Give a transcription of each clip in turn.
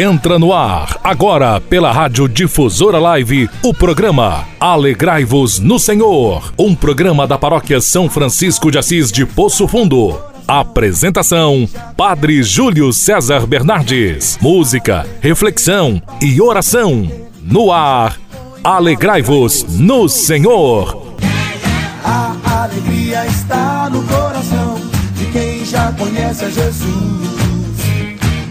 Entra no ar, agora, pela Rádio Difusora Live, o programa Alegrai-vos no Senhor. Um programa da paróquia São Francisco de Assis de Poço Fundo. Apresentação: Padre Júlio César Bernardes. Música, reflexão e oração. No ar, Alegrai-vos no Senhor. A alegria está no coração de quem já conhece a Jesus.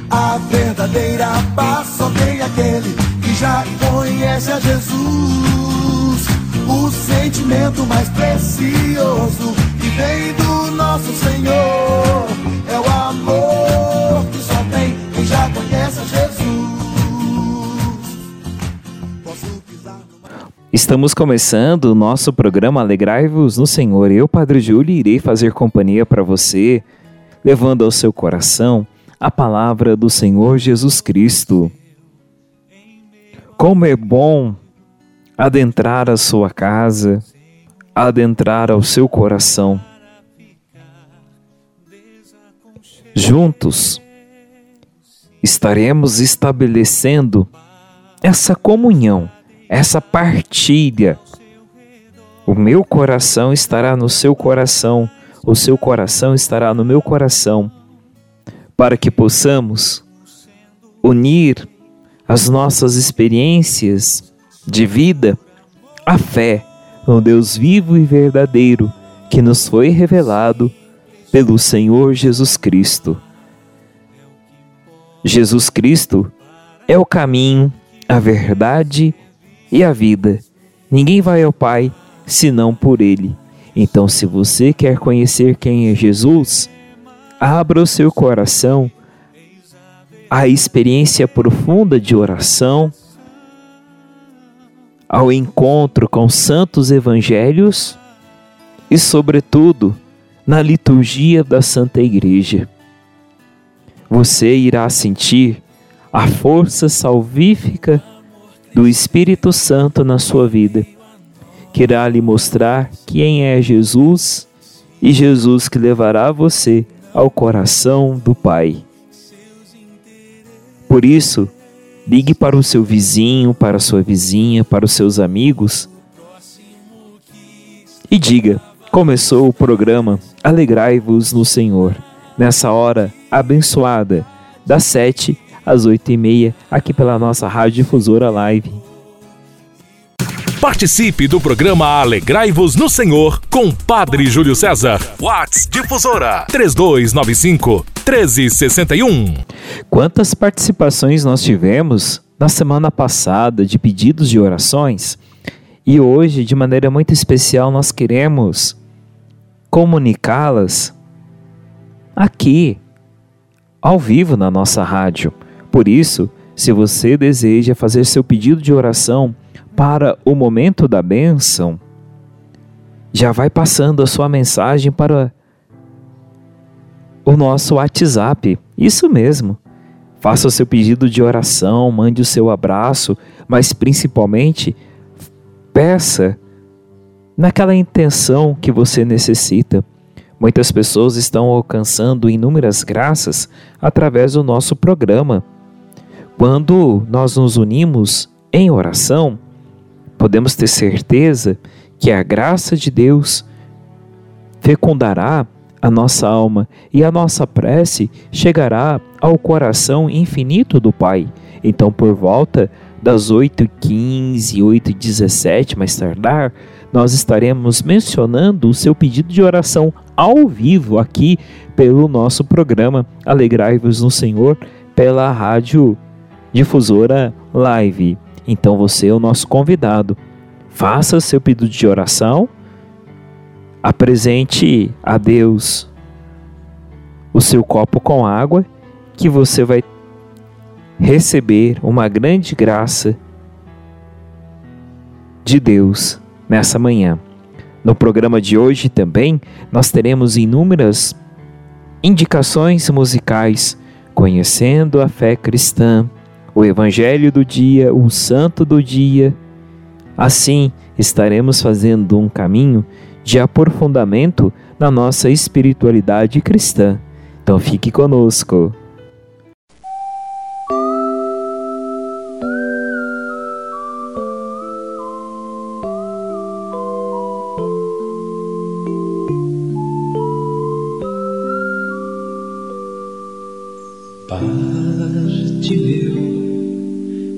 A verdadeira paz só tem aquele que já conhece a Jesus. O sentimento mais precioso que vem do nosso Senhor é o amor que só tem quem já conhece a Jesus. Estamos começando o nosso programa Alegrai-vos no Senhor. Eu, Padre Júlio, irei fazer companhia para você, levando ao seu coração a palavra do Senhor Jesus Cristo. Como é bom adentrar a sua casa, adentrar ao seu coração. Juntos estaremos estabelecendo essa comunhão, essa partilha. O meu coração estará no seu coração, o seu coração estará no meu coração para que possamos unir as nossas experiências de vida à fé no Deus vivo e verdadeiro que nos foi revelado pelo Senhor Jesus Cristo. Jesus Cristo é o caminho, a verdade e a vida. Ninguém vai ao Pai senão por Ele. Então, se você quer conhecer quem é Jesus, abra o seu coração à experiência profunda de oração, ao encontro com santos evangelhos e, sobretudo, na liturgia da Santa Igreja. Você irá sentir a força salvífica do Espírito Santo na sua vida, que irá lhe mostrar quem é Jesus e Jesus que levará você ao coração do Pai. Por isso, ligue para o seu vizinho, para a sua vizinha, para os seus amigos e diga: começou o programa Alegrai-vos no Senhor, nessa hora abençoada, das sete às oito e meia, aqui pela nossa Rádio Difusora Live. Participe do programa Alegrai-vos no Senhor com Padre Júlio César. Whats Difusora 3295 1361. Quantas participações nós tivemos na semana passada de pedidos de orações? E hoje, de maneira muito especial, nós queremos comunicá-las aqui, ao vivo na nossa rádio. Por isso, se você deseja fazer seu pedido de oração, para o momento da bênção, já vai passando a sua mensagem para o nosso WhatsApp. Isso mesmo. Faça o seu pedido de oração, mande o seu abraço, mas principalmente peça naquela intenção que você necessita. Muitas pessoas estão alcançando inúmeras graças através do nosso programa. Quando nós nos unimos em oração, podemos ter certeza que a graça de Deus fecundará a nossa alma e a nossa prece chegará ao coração infinito do Pai. Então, por volta das 8h15, 8h17, mais tardar, nós estaremos mencionando o seu pedido de oração ao vivo aqui pelo nosso programa Alegrai-vos no Senhor pela Rádio Difusora Live. Então você é o nosso convidado. Faça seu pedido de oração, apresente a Deus o seu copo com água, que você vai receber uma grande graça de Deus nessa manhã. No programa de hoje também nós teremos inúmeras indicações musicais conhecendo a fé cristã o Evangelho do dia, o Santo do dia. Assim, estaremos fazendo um caminho de aprofundamento na nossa espiritualidade cristã. Então fique conosco.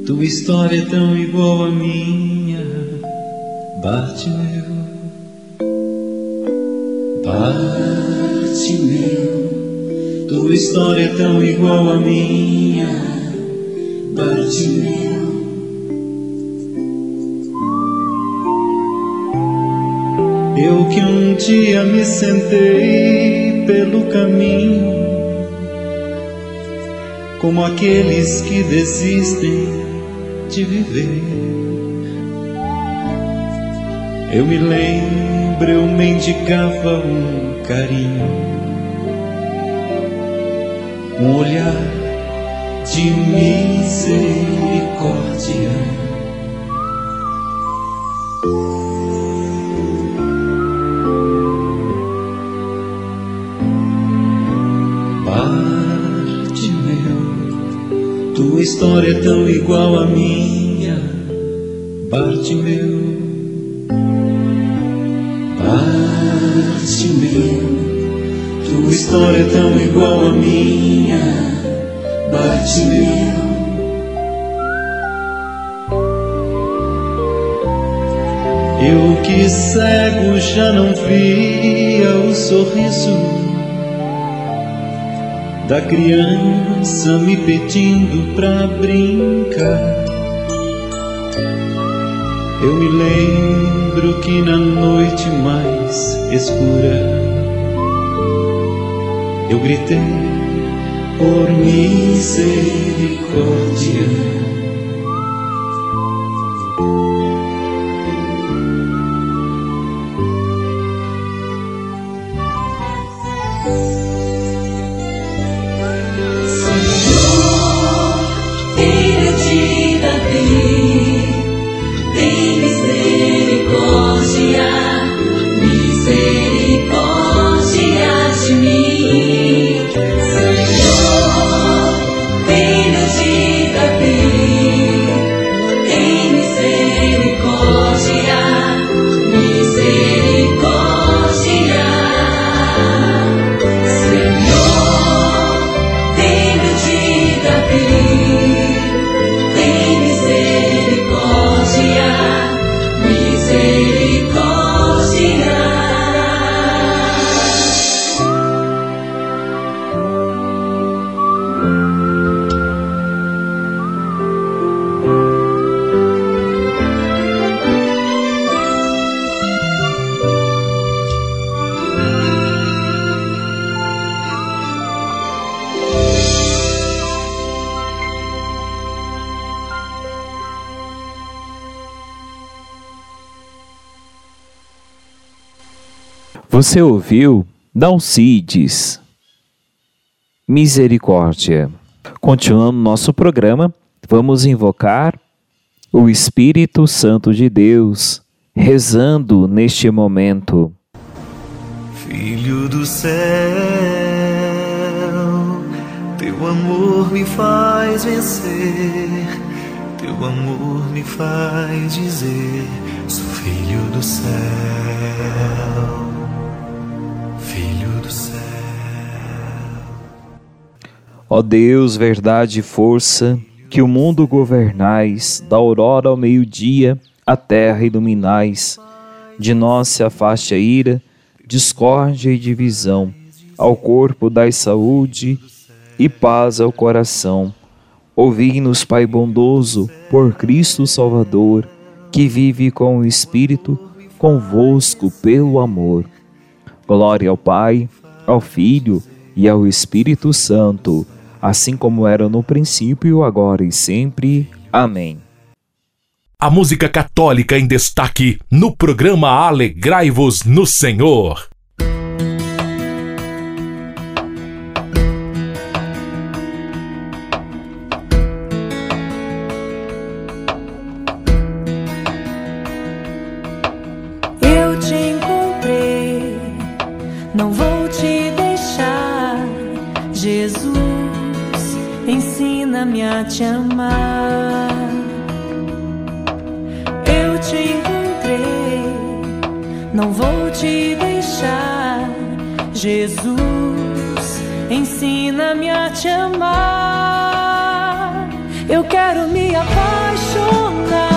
Tua história é tão igual à minha, Bartimeu. Bartimeu, tua história é tão igual à minha, Bartimeu. Eu que um dia me sentei pelo caminho, como aqueles que desistem de viver. Eu me lembro, eu mendigava um carinho, um olhar de misericórdia. Tua história é tão igual à minha, Bartimeu. Bartimeu, tua história é tão igual à minha, Bartimeu. Eu que cego já não via o sorriso da criança me pedindo pra brincar. Eu me lembro que na noite mais escura eu gritei por misericórdia. Você ouviu Dalcides, Misericórdia. Continuando nosso programa, vamos invocar o Espírito Santo de Deus, rezando neste momento. Filho do céu, teu amor me faz vencer, teu amor me faz dizer: sou filho do céu. Ó Deus, verdade e força, que o mundo governais, da aurora ao meio-dia, a terra iluminais. De nós se afaste a ira, discórdia e divisão. Ao corpo dai saúde e paz ao coração. Ouvi-nos, Pai bondoso, por Cristo Salvador, que vive com o Espírito, convosco pelo amor. Glória ao Pai, ao Filho e ao Espírito Santo assim como era no princípio, agora e sempre. Amém. A música católica em destaque no programa Alegrai-vos no Senhor. Ensina-me a te amar. Eu te encontrei, não vou te deixar. Jesus, ensina-me a te amar. Eu quero me apaixonar.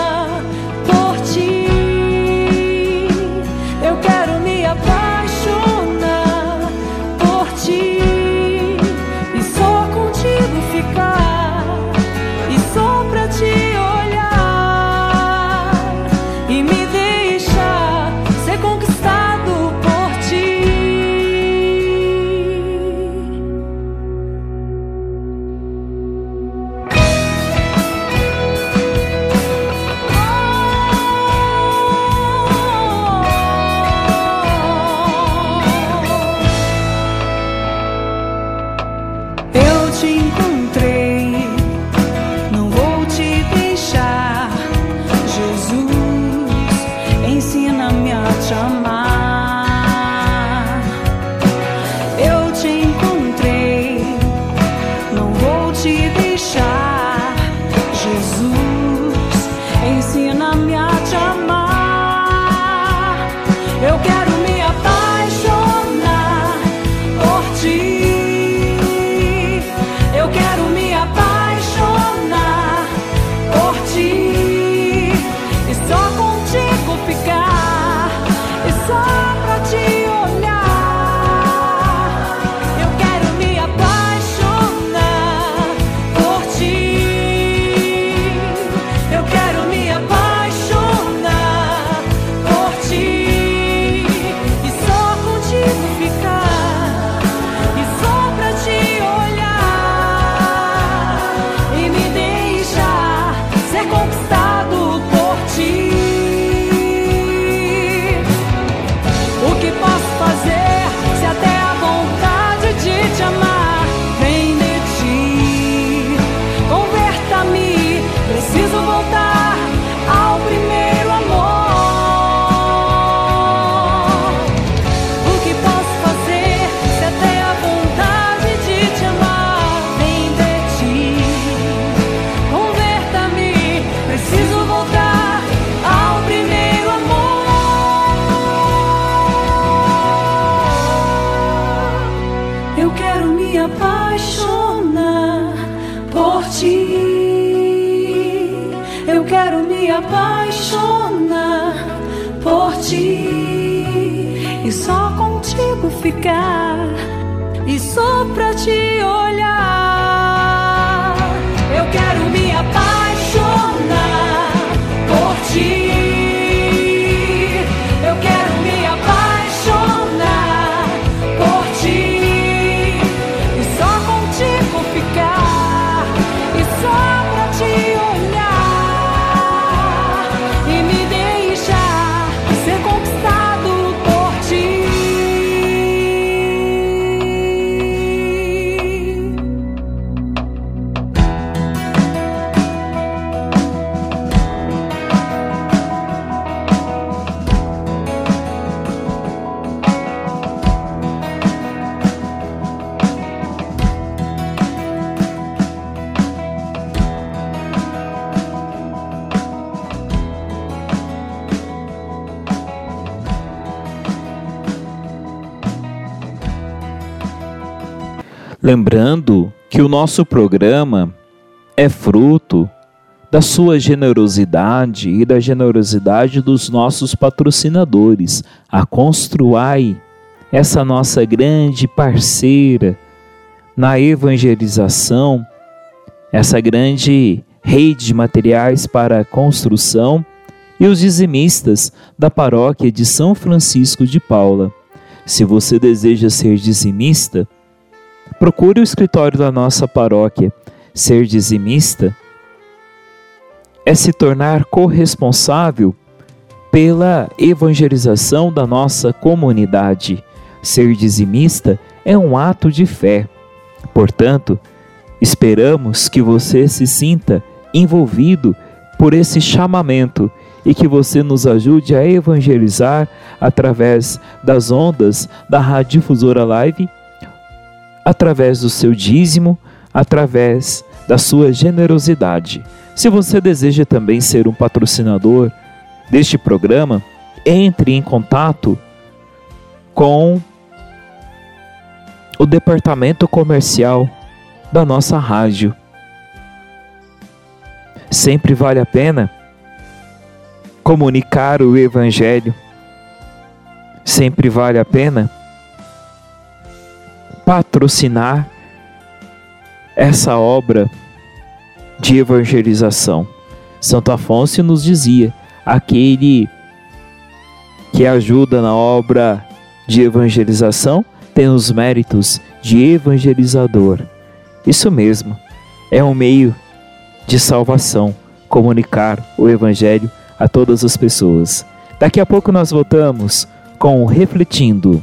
ficar e só pra ti. Lembrando que o nosso programa é fruto da sua generosidade e da generosidade dos nossos patrocinadores, a Construai, essa nossa grande parceira na evangelização, essa grande rede de materiais para construção e os dizimistas da paróquia de São Francisco de Paula. Se você deseja ser dizimista, Procure o escritório da nossa paróquia. Ser dizimista é se tornar corresponsável pela evangelização da nossa comunidade. Ser dizimista é um ato de fé. Portanto, esperamos que você se sinta envolvido por esse chamamento e que você nos ajude a evangelizar através das ondas da Rádio Difusora Live através do seu dízimo, através da sua generosidade. Se você deseja também ser um patrocinador deste programa, entre em contato com o departamento comercial da nossa rádio. Sempre vale a pena comunicar o Evangelho. Sempre vale a pena patrocinar essa obra de evangelização. Santo Afonso nos dizia: aquele que ajuda na obra de evangelização tem os méritos de evangelizador. Isso mesmo, é um meio de salvação comunicar o Evangelho a todas as pessoas. Daqui a pouco nós voltamos com Refletindo.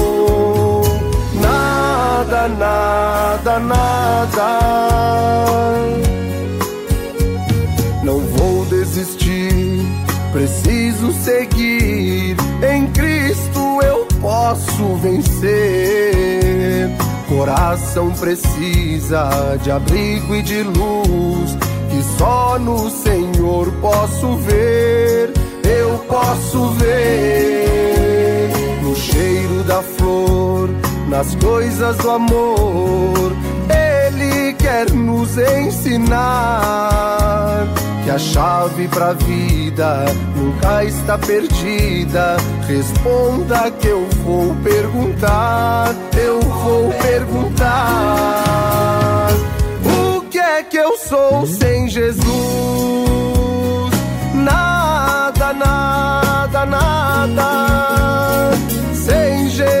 Nada, nada, nada. Não vou desistir, preciso seguir. Em Cristo eu posso vencer. Coração precisa de abrigo e de luz, que só no Senhor posso ver. Eu posso ver no cheiro da flor, nas coisas do amor. Ele quer nos ensinar que a chave pra vida nunca está perdida. Responda que eu vou perguntar, eu vou perguntar. O que é que eu sou sem Jesus? Nada, nada, nada. Sem Jesus,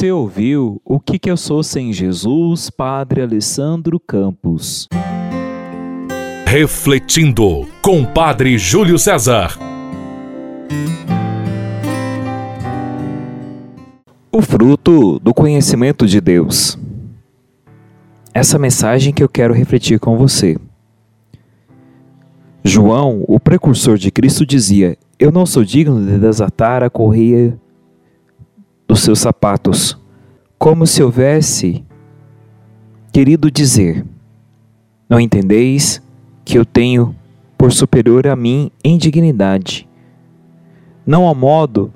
Você ouviu O que, que eu sou sem Jesus, Padre Alessandro Campos. Refletindo com Padre Júlio César. O fruto do conhecimento de Deus. Essa mensagem que eu quero refletir com você. João, o precursor de Cristo, dizia: Eu não sou digno de desatar a correia dos seus sapatos, como se houvesse querido dizer: Não entendeis que eu tenho por superior a mim em dignidade. Não há modo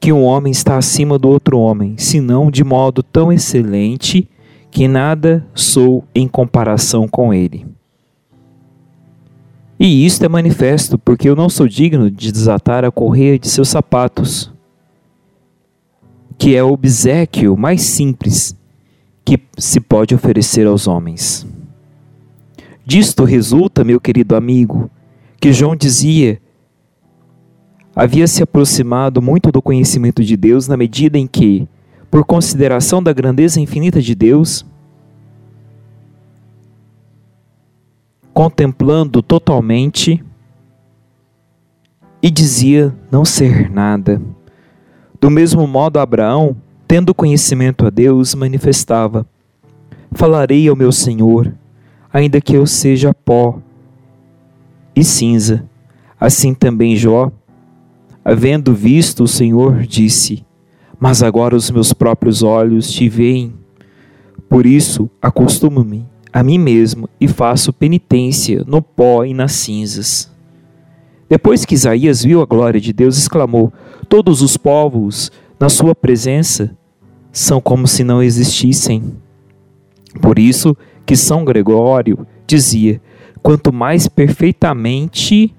que um homem está acima do outro homem, senão de modo tão excelente que nada sou em comparação com ele. E isto é manifesto, porque eu não sou digno de desatar a correia de seus sapatos, que é o obsequio mais simples que se pode oferecer aos homens. Disto resulta, meu querido amigo, que João dizia havia se aproximado muito do conhecimento de Deus na medida em que, por consideração da grandeza infinita de Deus, contemplando totalmente, e dizia não ser nada. Do mesmo modo, Abraão, tendo conhecimento a Deus, manifestava: Falarei ao meu Senhor, ainda que eu seja pó e cinza. Assim também Jó, havendo visto o Senhor, disse: Mas agora os meus próprios olhos te veem. Por isso, acostumo-me a mim mesmo e faço penitência no pó e nas cinzas. Depois que Isaías viu a glória de Deus, exclamou: Todos os povos, na sua presença, são como se não existissem. Por isso que São Gregório dizia: quanto mais perfeitamente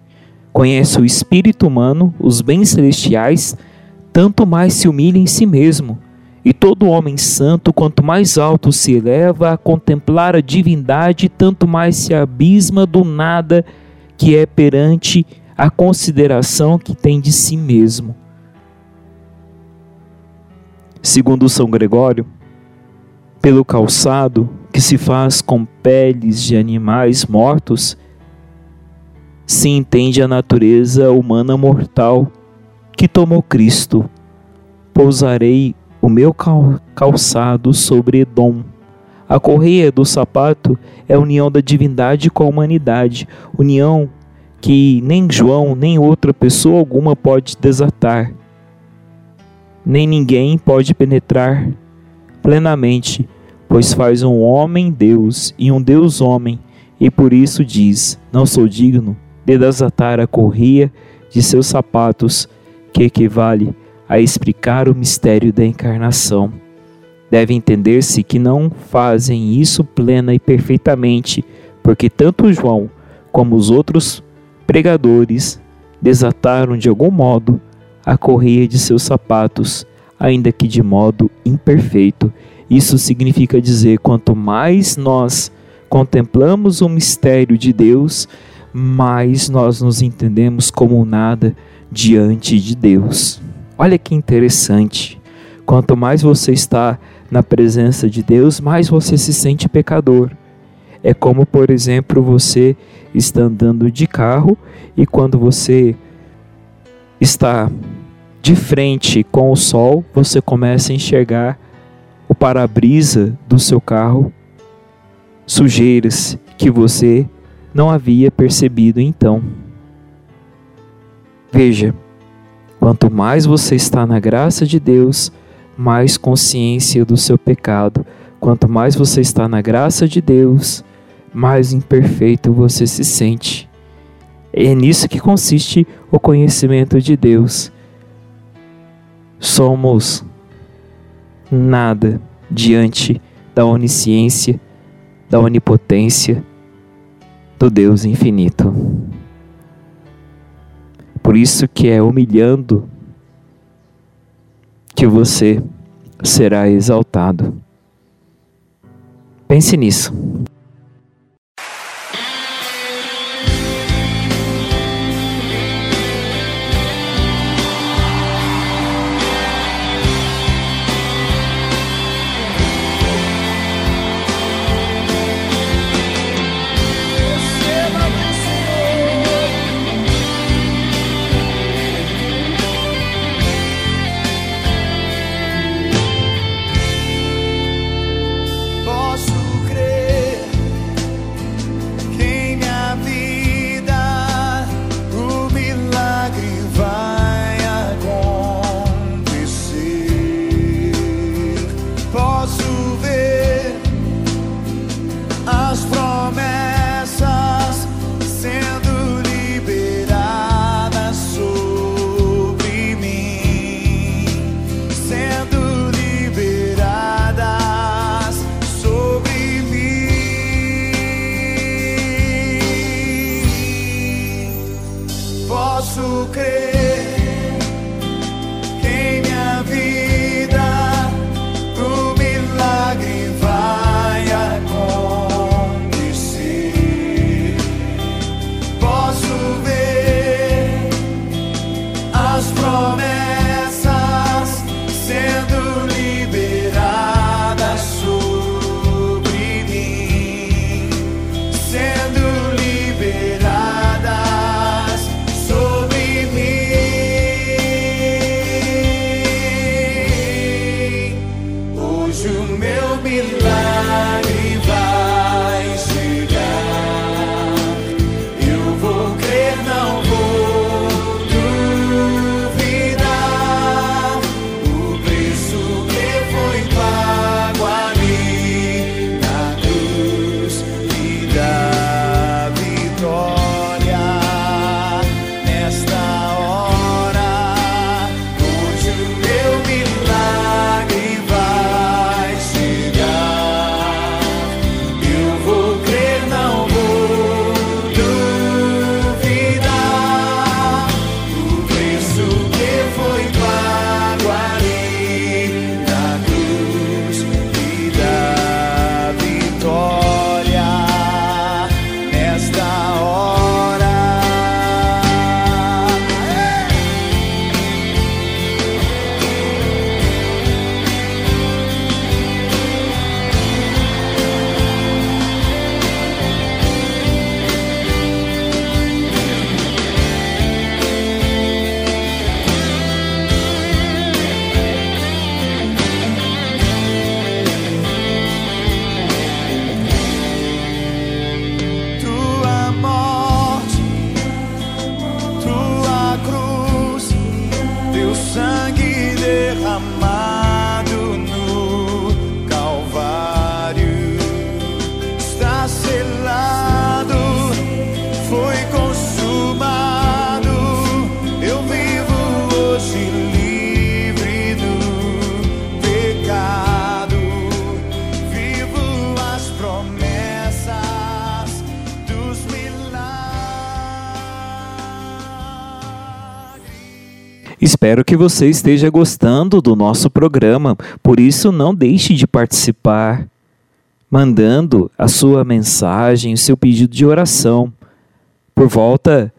conhece o espírito humano, os bens celestiais, tanto mais se humilha em si mesmo e todo homem santo, quanto mais alto se eleva a contemplar a divindade, tanto mais se abisma do nada que é perante a consideração que tem de si mesmo. Segundo São Gregório, pelo calçado que se faz com peles de animais mortos, se entende a natureza humana mortal que tomou Cristo. Pousarei o meu calçado sobre Edom. A correia do sapato é a união da divindade com a humanidade, união que nem João nem outra pessoa alguma pode desatar, nem ninguém pode penetrar plenamente, pois faz um homem Deus e um Deus homem, e por isso diz: Não sou digno de desatar a correia de seus sapatos, que equivale a explicar o mistério da encarnação. Deve entender-se que não fazem isso plena e perfeitamente, porque tanto João como os outros pregadores desataram de algum modo a correia de seus sapatos, ainda que de modo imperfeito. Isso significa dizer: quanto mais nós contemplamos o mistério de Deus, mais nós nos entendemos como nada diante de Deus. Olha que interessante. Quanto mais você está na presença de Deus, mais você se sente pecador. É como, por exemplo, você está andando de carro e quando você está de frente com o sol, você começa a enxergar o para-brisa do seu carro, sujeiras que você não havia percebido então. Veja, Quanto mais você está na graça de Deus, mais consciência do seu pecado. Quanto mais você está na graça de Deus, mais imperfeito você se sente. É nisso que consiste o conhecimento de Deus. Somos nada diante da onisciência, da onipotência do Deus infinito. Por isso que é humilhando que você será exaltado. Pense nisso. Espero que você esteja gostando do nosso programa, por isso não deixe de participar, mandando a sua mensagem, o seu pedido de oração. Por volta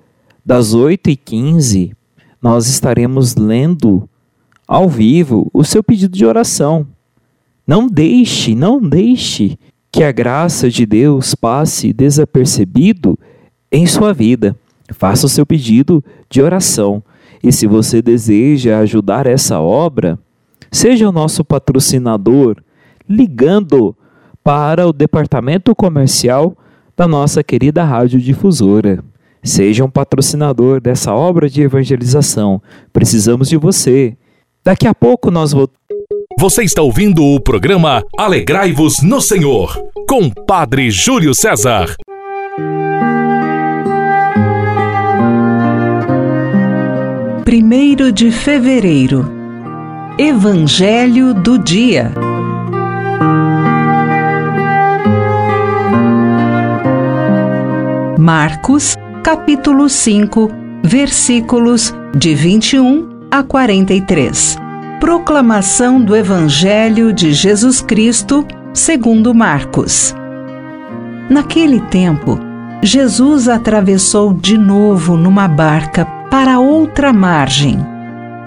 das 8h15, nós estaremos lendo ao vivo o seu pedido de oração. Não deixe, não deixe que a graça de Deus passe desapercebido em sua vida. Faça o seu pedido de oração. E se você deseja ajudar essa obra, seja o nosso patrocinador ligando para o departamento comercial da nossa querida rádio difusora. Seja um patrocinador dessa obra de evangelização. Precisamos de você. Daqui a pouco nós voltamos. Você está ouvindo o programa Alegrai-vos no Senhor, com Padre Júlio César. Primeiro de fevereiro. Evangelho do dia. Marcos, capítulo 5, versículos de 21 a 43. Proclamação do Evangelho de Jesus Cristo, segundo Marcos. Naquele tempo, Jesus atravessou de novo numa barca para outra margem.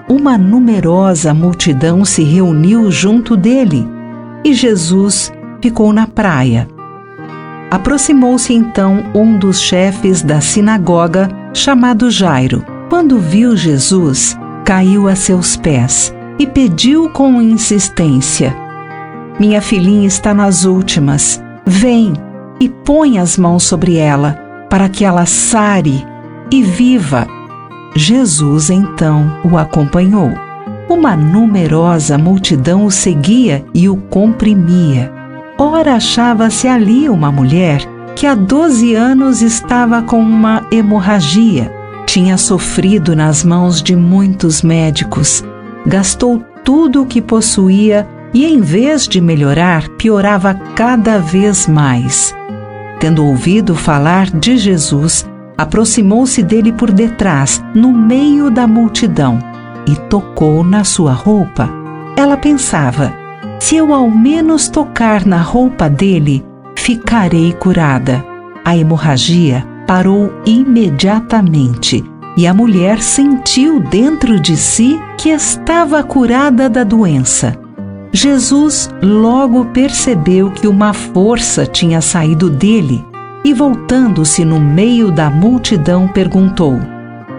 Uma numerosa multidão se reuniu junto dele e Jesus ficou na praia. Aproximou-se então um dos chefes da sinagoga, chamado Jairo. Quando viu Jesus, caiu a seus pés e pediu com insistência: Minha filhinha está nas últimas. Vem e põe as mãos sobre ela, para que ela sare e viva. Jesus então o acompanhou. Uma numerosa multidão o seguia e o comprimia. Ora, achava-se ali uma mulher que há 12 anos estava com uma hemorragia. Tinha sofrido nas mãos de muitos médicos, gastou tudo o que possuía e, em vez de melhorar, piorava cada vez mais. Tendo ouvido falar de Jesus, aproximou-se dele por detrás, no meio da multidão, e tocou na sua roupa. Ela pensava: se eu ao menos tocar na roupa dele, ficarei curada. A hemorragia parou imediatamente e a mulher sentiu dentro de si que estava curada da doença. Jesus logo percebeu que uma força tinha saído dele e, voltando-se no meio da multidão, perguntou: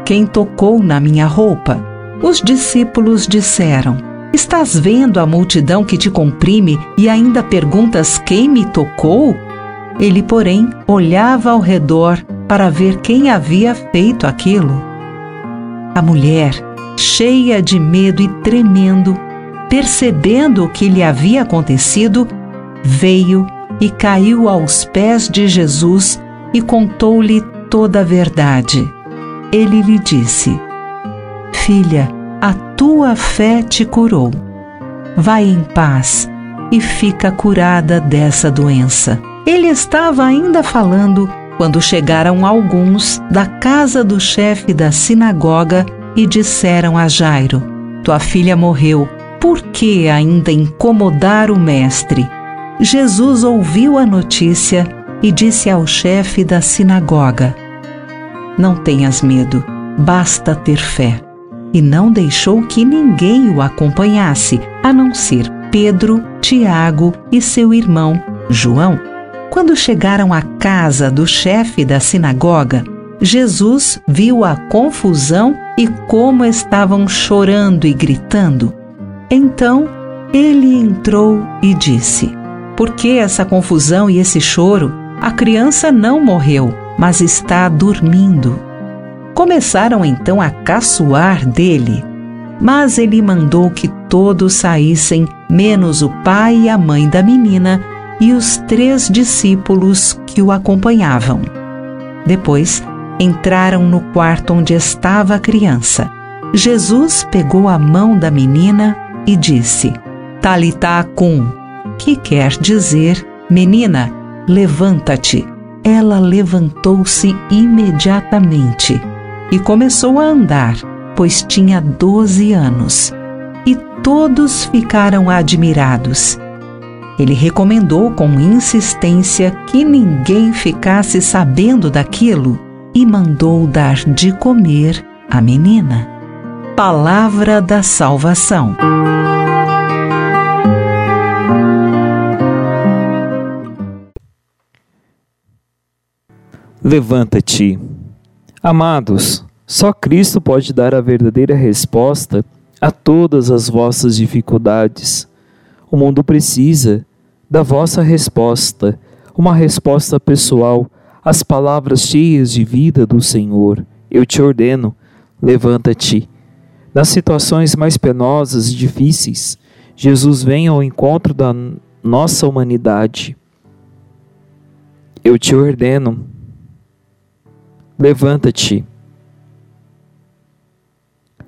Quem tocou na minha roupa? Os discípulos disseram: Estás vendo a multidão que te comprime e ainda perguntas quem me tocou? Ele, porém, olhava ao redor para ver quem havia feito aquilo. A mulher, cheia de medo e tremendo, percebendo o que lhe havia acontecido, veio e caiu aos pés de Jesus e contou-lhe toda a verdade. Ele lhe disse: Filha, a tua fé te curou. Vai em paz e fica curada dessa doença. Ele estava ainda falando quando chegaram alguns da casa do chefe da sinagoga e disseram a Jairo: Tua filha morreu, por que ainda incomodar o mestre? Jesus ouviu a notícia e disse ao chefe da sinagoga: Não tenhas medo, basta ter fé. E não deixou que ninguém o acompanhasse, a não ser Pedro, Tiago e seu irmão João. Quando chegaram à casa do chefe da sinagoga, Jesus viu a confusão e como estavam chorando e gritando. Então ele entrou e disse: por que essa confusão e esse choro? A criança não morreu, mas está dormindo. Começaram então a caçoar dele, mas ele mandou que todos saíssem, menos o pai e a mãe da menina e os três discípulos que o acompanhavam. Depois, entraram no quarto onde estava a criança. Jesus pegou a mão da menina e disse: Talita cum, que quer dizer: Menina, levanta-te. Ela levantou-se imediatamente e começou a andar, pois tinha doze anos. E todos ficaram admirados. Ele recomendou com insistência que ninguém ficasse sabendo daquilo e mandou dar de comer à menina. Palavra da Salvação. Levanta-te. Amados, só Cristo pode dar a verdadeira resposta a todas as vossas dificuldades. O mundo precisa da vossa resposta, uma resposta pessoal às palavras cheias de vida do Senhor. Eu te ordeno, levanta-te. Nas situações mais penosas e difíceis, Jesus vem ao encontro da nossa humanidade. Eu te ordeno, levanta-te.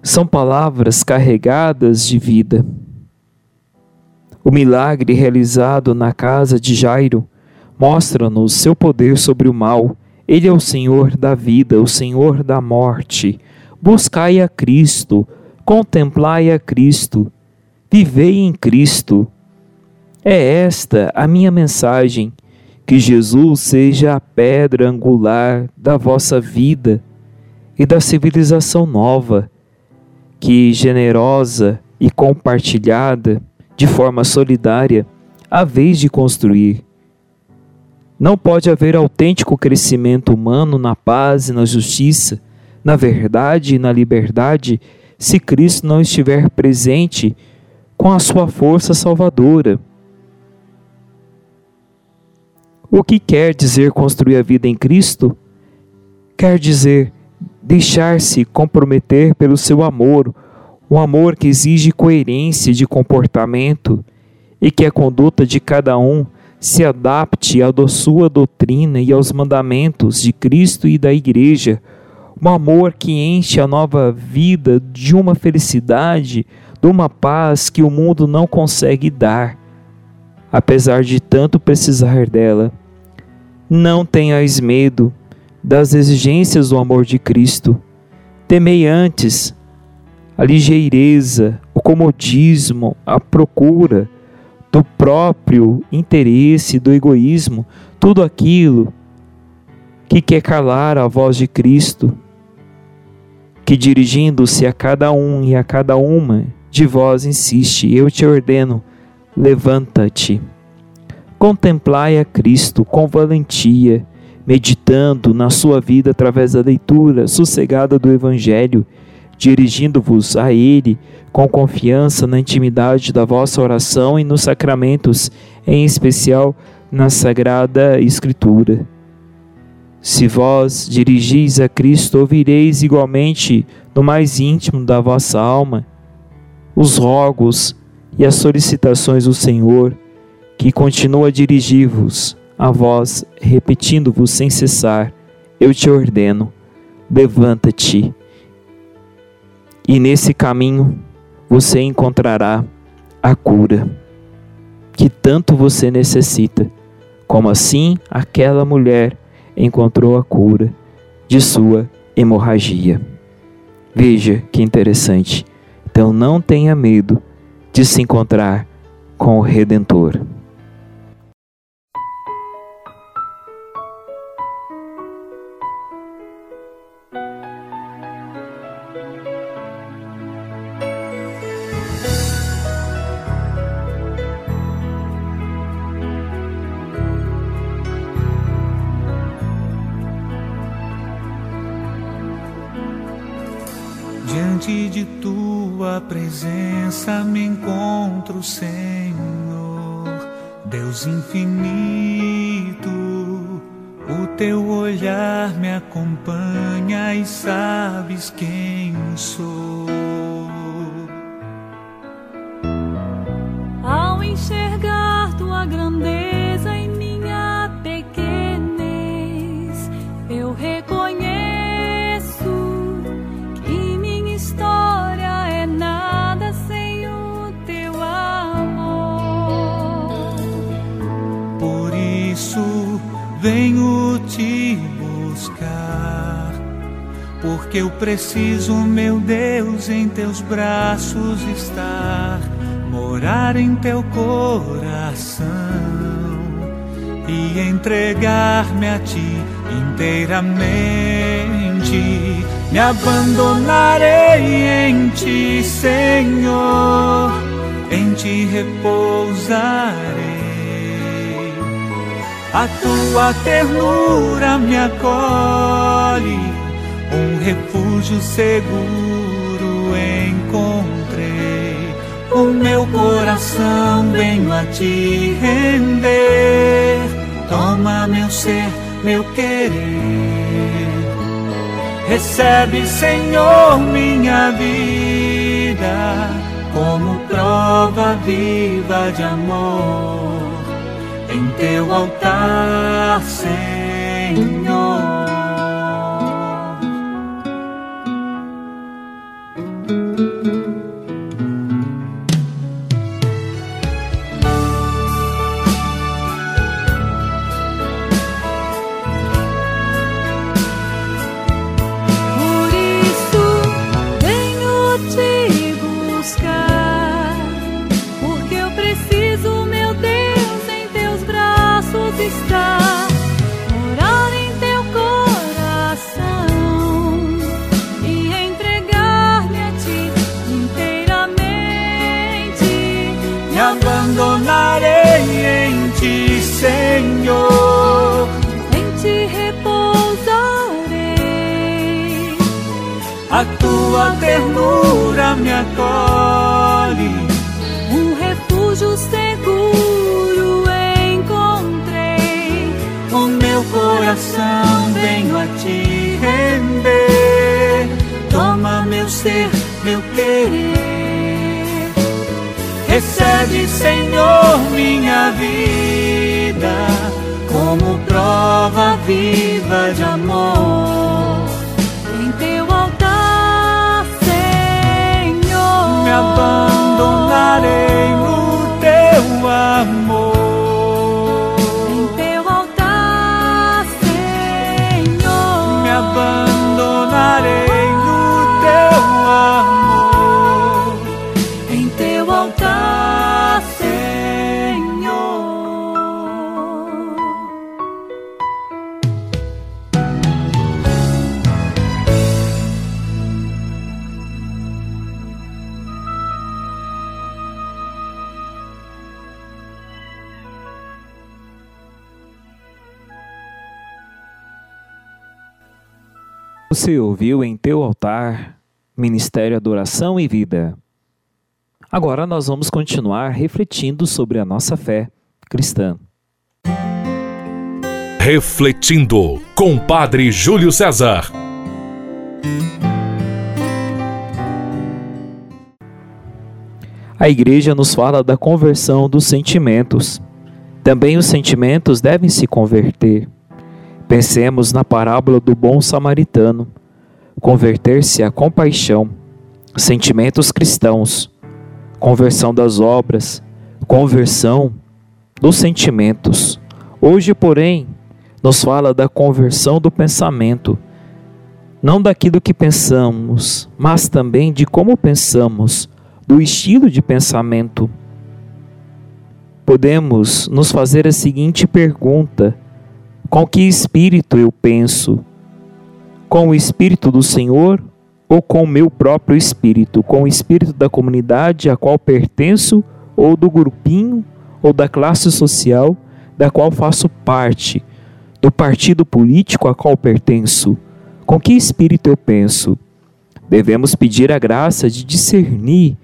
São palavras carregadas de vida. O milagre realizado na casa de Jairo mostra-nos seu poder sobre o mal. Ele é o Senhor da vida, o Senhor da morte. Buscai a Cristo, contemplai a Cristo, vivei em Cristo. É esta a minha mensagem que Jesus seja a pedra angular da vossa vida e da civilização nova, que generosa e compartilhada, de forma solidária, a vez de construir. Não pode haver autêntico crescimento humano na paz e na justiça, na verdade e na liberdade, se Cristo não estiver presente com a sua força salvadora. O que quer dizer construir a vida em Cristo? Quer dizer deixar-se comprometer pelo seu amor, um amor que exige coerência de comportamento e que a conduta de cada um se adapte à sua doutrina e aos mandamentos de Cristo e da Igreja, um amor que enche a nova vida de uma felicidade, de uma paz que o mundo não consegue dar, apesar de tanto precisar dela. Não tenhais medo das exigências do amor de Cristo. Temei antes a ligeireza, o comodismo, a procura do próprio interesse, do egoísmo, tudo aquilo que quer calar a voz de Cristo, que dirigindo-se a cada um e a cada uma de vós insiste: Eu te ordeno, levanta-te. Contemplai a Cristo com valentia, meditando na sua vida através da leitura sossegada do Evangelho, dirigindo-vos a Ele com confiança na intimidade da vossa oração e nos sacramentos, em especial na Sagrada Escritura. Se vós dirigis a Cristo, ouvireis igualmente no mais íntimo da vossa alma os rogos e as solicitações do Senhor que continua a dirigir-vos a vós, repetindo-vos sem cessar: Eu te ordeno, levanta-te. E nesse caminho você encontrará a cura que tanto você necessita, como assim aquela mulher encontrou a cura de sua hemorragia. Veja que interessante. Então não tenha medo de se encontrar com o Redentor. Teu coração e entregar-me a ti inteiramente. Me abandonarei em ti, Senhor, em ti repousarei. A tua ternura me acolhe um refúgio seguro meu coração venho a te render. Toma meu ser, meu querer. Recebe, Senhor, minha vida como prova viva de amor em teu altar, Senhor. Tua ternura me acolhe. Um refúgio seguro encontrei. O meu coração venho a te render. Toma meu ser, meu querer. Recebe, Senhor, minha vida como prova viva de amor abandonarei Você ouviu em teu altar, Ministério Adoração e Vida. Agora nós vamos continuar refletindo sobre a nossa fé cristã. Refletindo com Padre Júlio César. A igreja nos fala da conversão dos sentimentos. Também os sentimentos devem se converter. Pensemos na parábola do bom samaritano. Converter-se à compaixão, sentimentos cristãos, conversão das obras, conversão dos sentimentos. Hoje, porém, nos fala da conversão do pensamento, não daquilo que pensamos, mas também de como pensamos, do estilo de pensamento. Podemos nos fazer a seguinte pergunta: com que espírito eu penso? Com o espírito do Senhor ou com o meu próprio espírito? Com o espírito da comunidade a qual pertenço ou do grupinho ou da classe social da qual faço parte? Do partido político a qual pertenço? Com que espírito eu penso? Devemos pedir a graça de discernir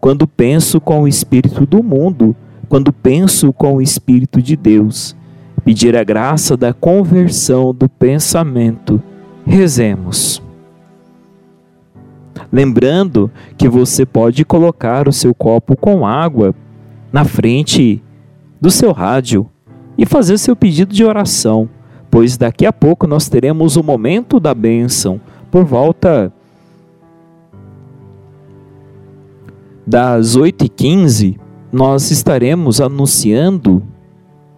quando penso com o espírito do mundo, quando penso com o espírito de Deus pedir a graça da conversão do pensamento. Rezemos. Lembrando que você pode colocar o seu copo com água na frente do seu rádio e fazer seu pedido de oração, pois daqui a pouco nós teremos o momento da bênção por volta das 8h15. Nós estaremos anunciando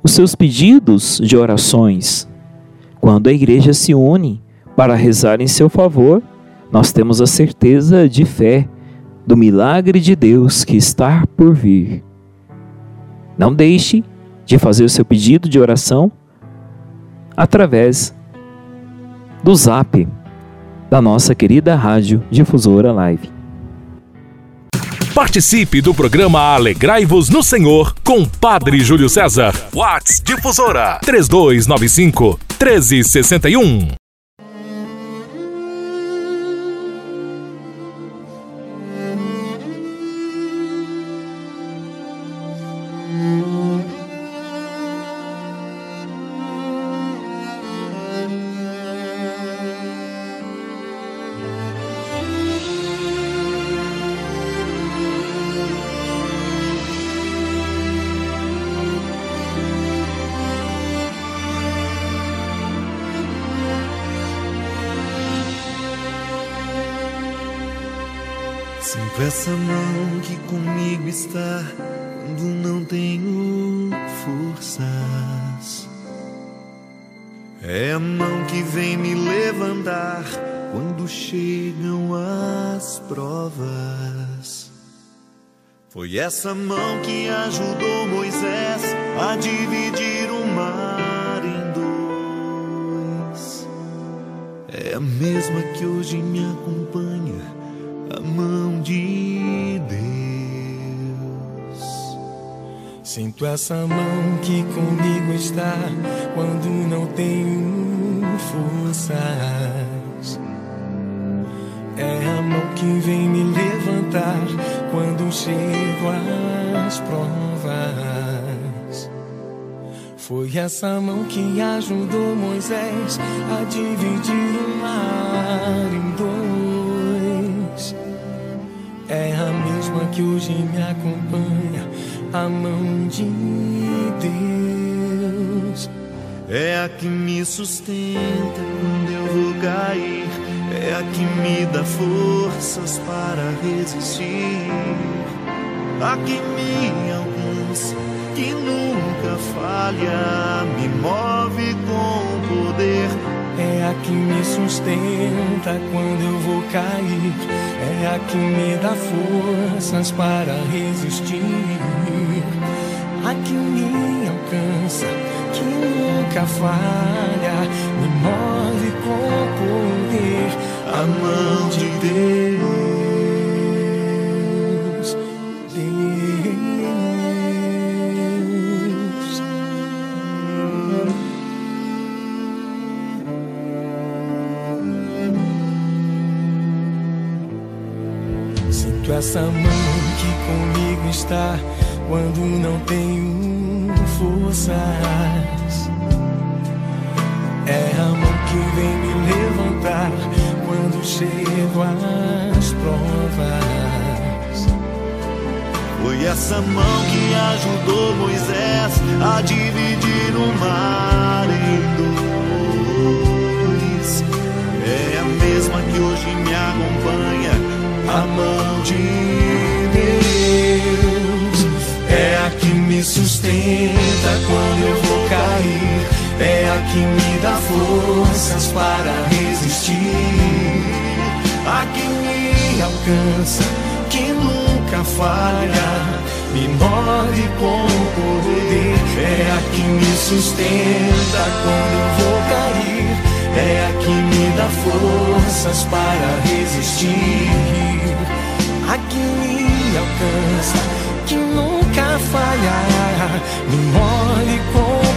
os seus pedidos de orações. Quando a igreja se une para rezar em seu favor, nós temos a certeza de fé do milagre de Deus que está por vir. Não deixe de fazer o seu pedido de oração através do zap da nossa querida rádio Difusora Live. Participe do programa Alegrai-vos no Senhor com Padre Júlio César. Whats Difusora 3295 1361. Essa mão que ajudou Moisés a dividir o mar em dois. É a mesma que hoje me acompanha a mão de Deus. Sinto essa mão que comigo está quando não tenho forças. É a mão que vem me levantar quando chego às provas. Foi essa mão que ajudou Moisés a dividir o mar em dois. É a mesma que hoje me acompanha, a mão de Deus. É a que me sustenta quando eu vou cair. É a que me dá forças para resistir. A que me alcança, que nunca falha, me move com poder. É a que me sustenta quando eu vou cair. É a que me dá forças para resistir. A que me nunca falha, me move com poder. A mão de Deus. Deus. Sinto essa mão que comigo está quando não tenho forças. É a mão que vem me levantar quando chego às provas. Foi essa mão que ajudou Moisés a dividir o mar em dois. É a mesma que hoje me acompanha, a mão de Deus. É a que me sustenta quando eu vou cair. É a que me dá forças para resistir. A que me alcança, que nunca falha. Me move com poder. É a que me sustenta quando eu vou cair. É a que me dá forças para resistir. A que me alcança, que nunca falha. Me mole com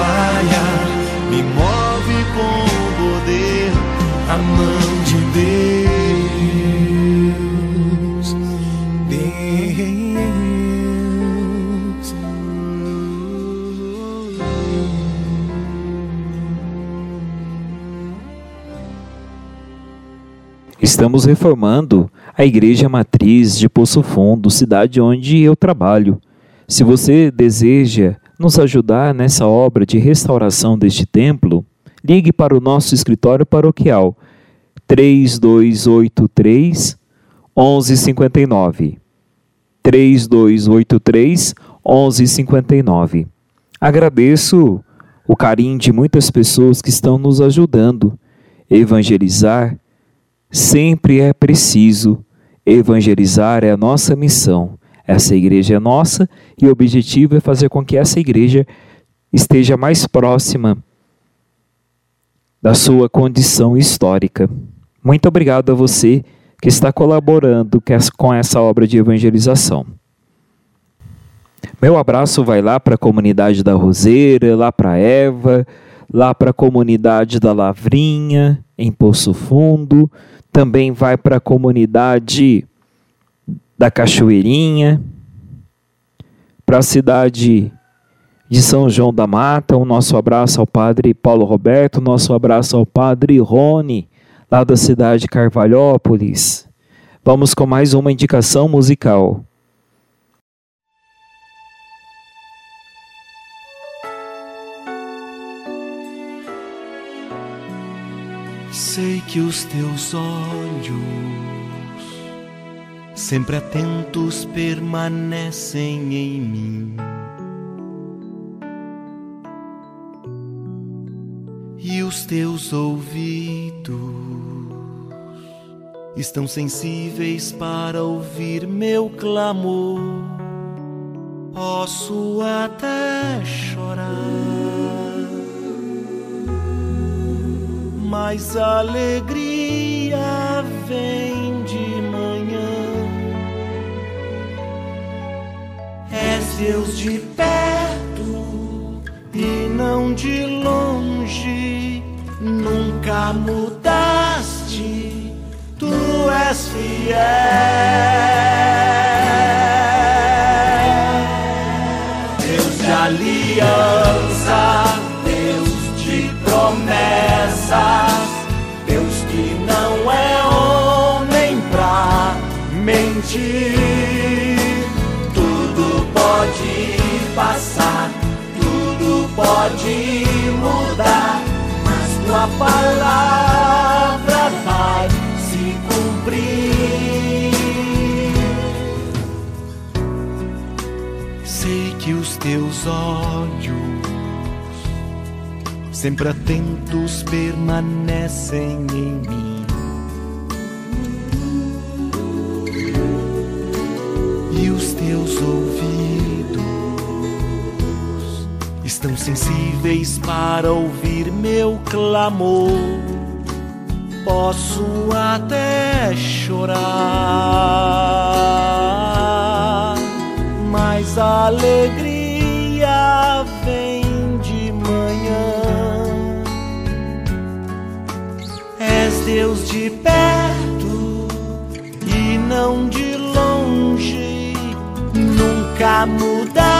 falha, me move com o poder, a mão de Deus. Deus. Estamos reformando a igreja matriz de Poço Fundo, cidade onde eu trabalho. Se você deseja nos ajudar nessa obra de restauração deste templo, ligue para o nosso escritório paroquial 3283 1159. 3283 1159. Agradeço o carinho de muitas pessoas que estão nos ajudando. Evangelizar sempre é preciso. Evangelizar é a nossa missão. Essa igreja é nossa e o objetivo é fazer com que essa igreja esteja mais próxima da sua condição histórica. Muito obrigado a você que está colaborando com essa obra de evangelização. Meu abraço vai lá para a comunidade da Roseira, lá para Eva, lá para a comunidade da Lavrinha, em Poço Fundo, também vai para a comunidade da Cachoeirinha, para a cidade de São João da Mata, o nosso abraço ao Padre Paulo Roberto, nosso abraço ao Padre Rony, lá da cidade de Carvalhópolis. Vamos com mais uma indicação musical. Sei que os teus olhos, sempre atentos, permanecem em mim. E os teus ouvidos estão sensíveis para ouvir meu clamor. Posso até chorar, mas a alegria vem És Deus de perto e não de longe, nunca mudaste tu és fiel. Deus de aliança, Deus de promessas, Deus que não é homem pra mentir. Pode mudar, mas tua palavra vai cumprir. Sei que os teus olhos, sempre atentos, permanecem em mim. E os teus ouvidos estão sensíveis para ouvir meu clamor posso até chorar, mas a alegria vem de manhã. És Deus de perto e não de longe, nunca mudaste,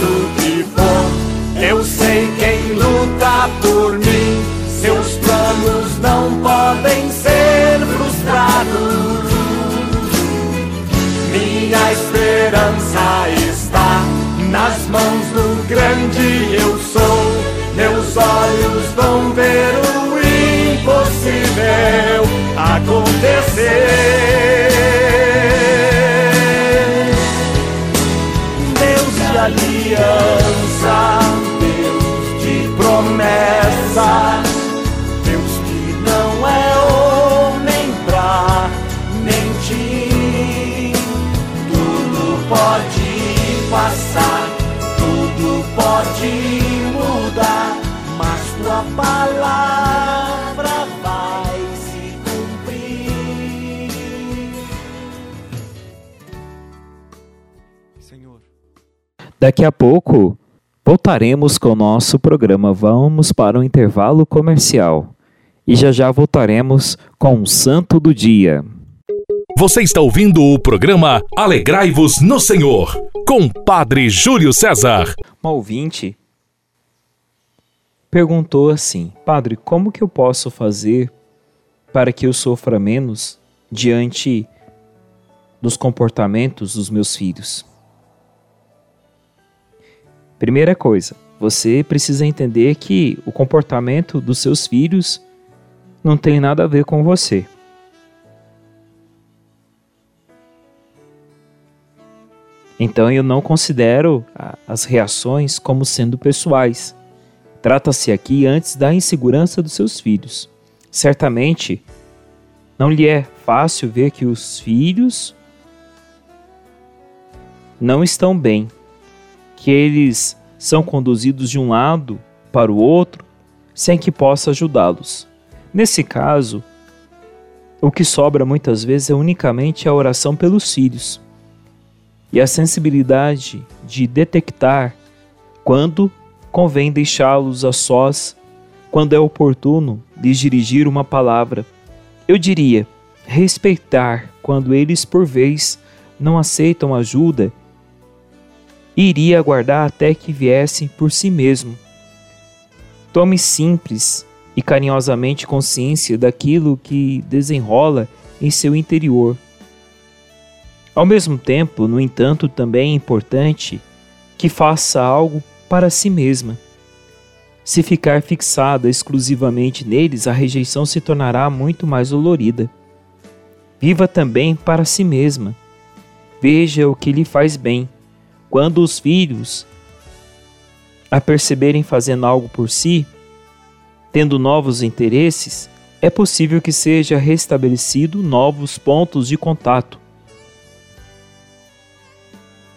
o que for, eu sei quem luta por mim. Seus planos não podem ser frustrados. Minha esperança está nas mãos do grande eu sou. Meus olhos vão Daqui a pouco voltaremos com o nosso programa. Vamos para o um intervalo comercial e já já voltaremos com o Santo do Dia. Você está ouvindo o programa Alegrai-vos no Senhor, com Padre Júlio César. Um ouvinte perguntou assim: Padre, como que eu posso fazer para que eu sofra menos diante dos comportamentos dos meus filhos? Primeira coisa, você precisa entender que o comportamento dos seus filhos não tem nada a ver com você. Então eu não considero as reações como sendo pessoais. Trata-se aqui antes da insegurança dos seus filhos. Certamente não lhe é fácil ver que os filhos não estão bem, que eles são conduzidos de um lado para o outro sem que possa ajudá-los. Nesse caso, o que sobra muitas vezes é unicamente a oração pelos filhos e a sensibilidade de detectar quando convém deixá-los a sós, quando é oportuno lhes dirigir uma palavra. Eu diria, respeitar quando eles por vez não aceitam ajuda, iria aguardar até que viessem por si mesmo. Tome simples e carinhosamente consciência daquilo que desenrola em seu interior ao mesmo tempo, no entanto, também é importante que faça algo para si mesma. Se ficar fixada exclusivamente neles, a rejeição se tornará muito mais dolorida. Viva também para si mesma. Veja o que lhe faz bem. Quando os filhos a perceberem fazendo algo por si, tendo novos interesses, é possível que seja restabelecido novos pontos de contato.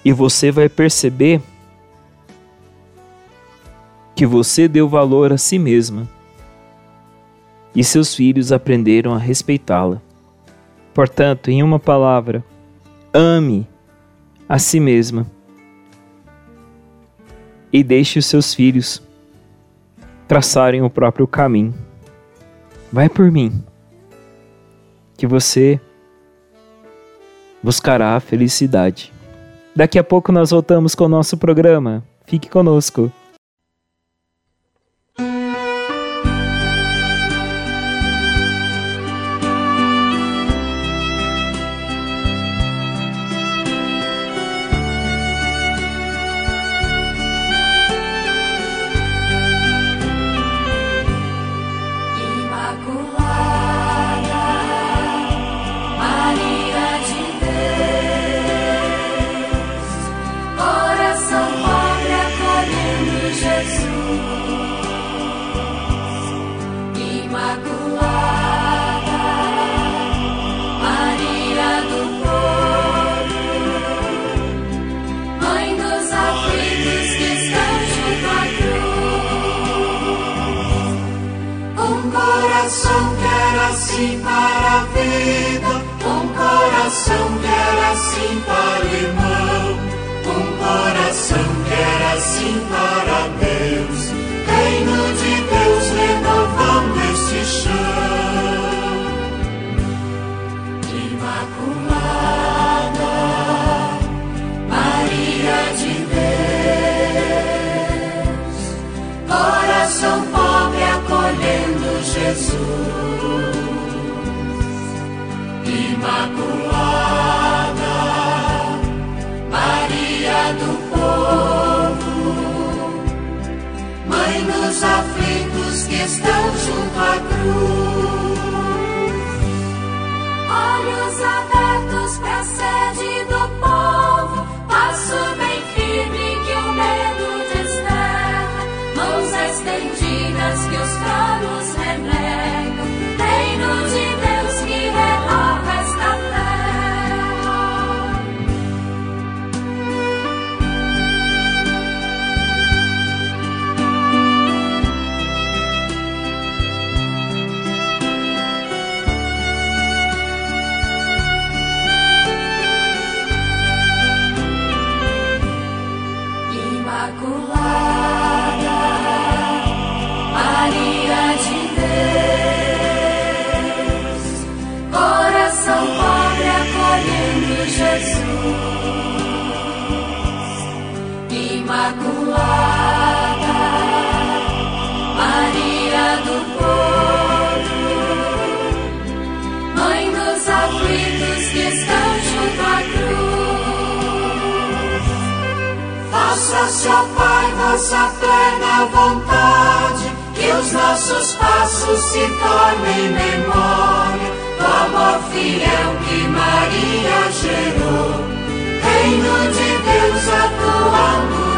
E você vai perceber que você deu valor a si mesma. E seus filhos aprenderam a respeitá-la. Portanto, em uma palavra, ame a si mesma e deixe os seus filhos traçarem o próprio caminho. Vai por mim, que você buscará a felicidade. Daqui a pouco nós voltamos com o nosso programa. Fique conosco. assim para o irmão. Vossa plena vontade, que os nossos passos se tornem memória do amor fiel que Maria gerou. Reino de Deus atuando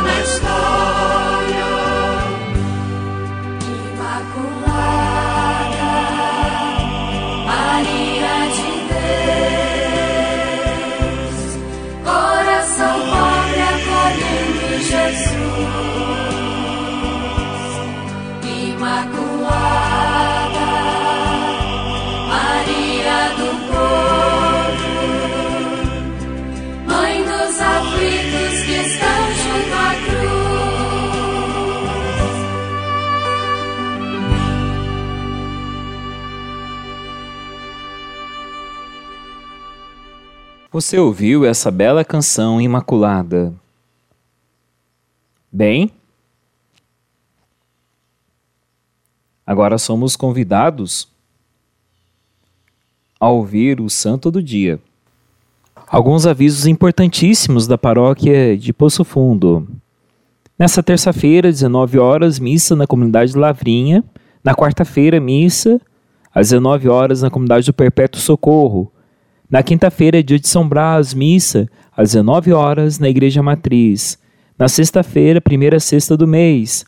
Você ouviu essa bela canção Imaculada? Bem, agora somos convidados a ouvir o Santo do Dia. Alguns avisos importantíssimos da paróquia de Poço Fundo. Nessa terça-feira, 19 horas, missa na comunidade Lavrinha. Na quarta-feira, missa às 19 horas na comunidade do Perpétuo Socorro. Na quinta-feira, dia de São Brás, missa às 19 horas na Igreja Matriz. Na sexta-feira, primeira sexta do mês,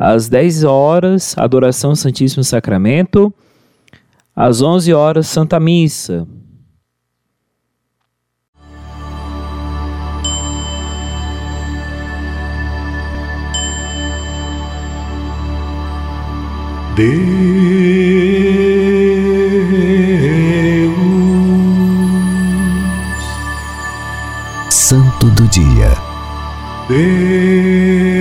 às 10 horas, adoração ao Santíssimo Sacramento. Às 11 horas, Santa Missa. Deus, Santo do Dia. Deus,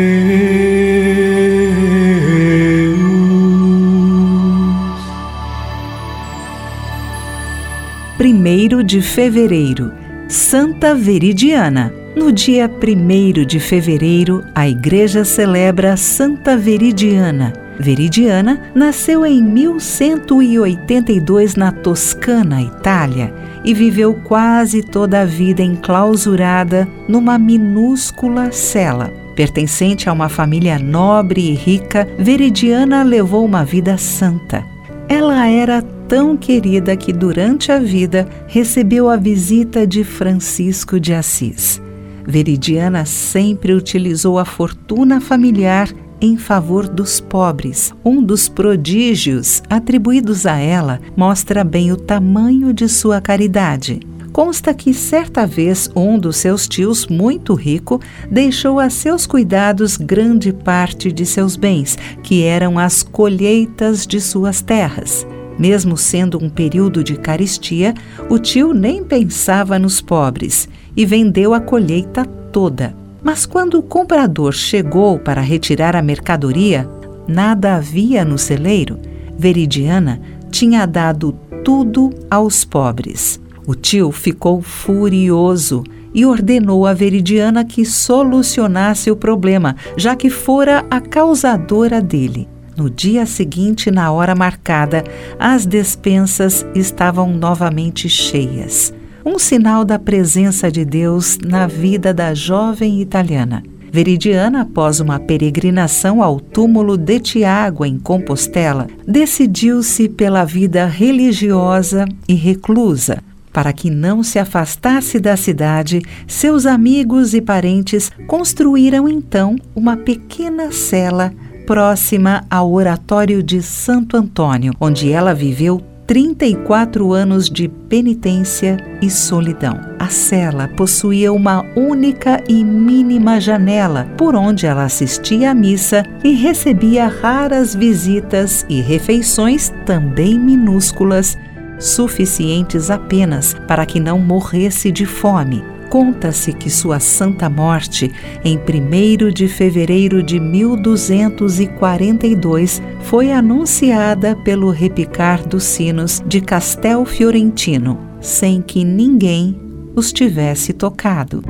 De fevereiro, Santa Veridiana. No dia 1 de fevereiro, a Igreja celebra Santa Veridiana. Veridiana nasceu em 1182 na Toscana, Itália, e viveu quase toda a vida enclausurada numa minúscula cela. Pertencente a uma família nobre e rica, Veridiana levou uma vida santa. Ela era tão querida que durante a vida recebeu a visita de Francisco de Assis. Veridiana sempre utilizou a fortuna familiar em favor dos pobres. Um dos prodígios atribuídos a ela mostra bem o tamanho de sua caridade. Consta que certa vez um dos seus tios, muito rico, deixou a seus cuidados grande parte de seus bens, que eram as colheitas de suas terras. Mesmo sendo um período de caristia, o tio nem pensava nos pobres e vendeu a colheita toda. Mas quando o comprador chegou para retirar a mercadoria, nada havia no celeiro. Veridiana tinha dado tudo aos pobres. O tio ficou furioso e ordenou a Veridiana que solucionasse o problema, já que fora a causadora dele. No dia seguinte, na hora marcada, as despensas estavam novamente cheias um sinal da presença de Deus na vida da jovem italiana. Veridiana, após uma peregrinação ao túmulo de Tiago em Compostela, decidiu-se pela vida religiosa e reclusa. Para que não se afastasse da cidade, seus amigos e parentes construíram então uma pequena cela próxima ao oratório de Santo Antônio, onde ela viveu 34 anos de penitência e solidão. A cela possuía uma única e mínima janela por onde ela assistia à missa e recebia raras visitas e refeições também minúsculas, suficientes apenas para que não morresse de fome. Conta-se que sua santa morte, em 1 de fevereiro de 1242, foi anunciada pelo repicar dos sinos de Castel Fiorentino, sem que ninguém os tivesse tocado.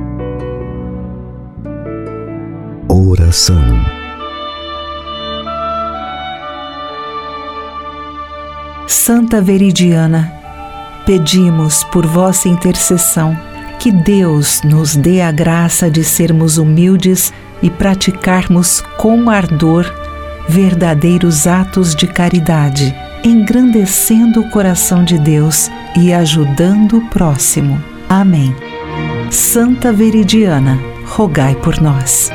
Oração. Santa Veridiana, pedimos por vossa intercessão Que Deus nos dê a graça de sermos humildes e praticarmos com ardor verdadeiros atos de caridade, engrandecendo o coração de Deus e ajudando o próximo. Amém. Santa Veridiana, rogai por nós.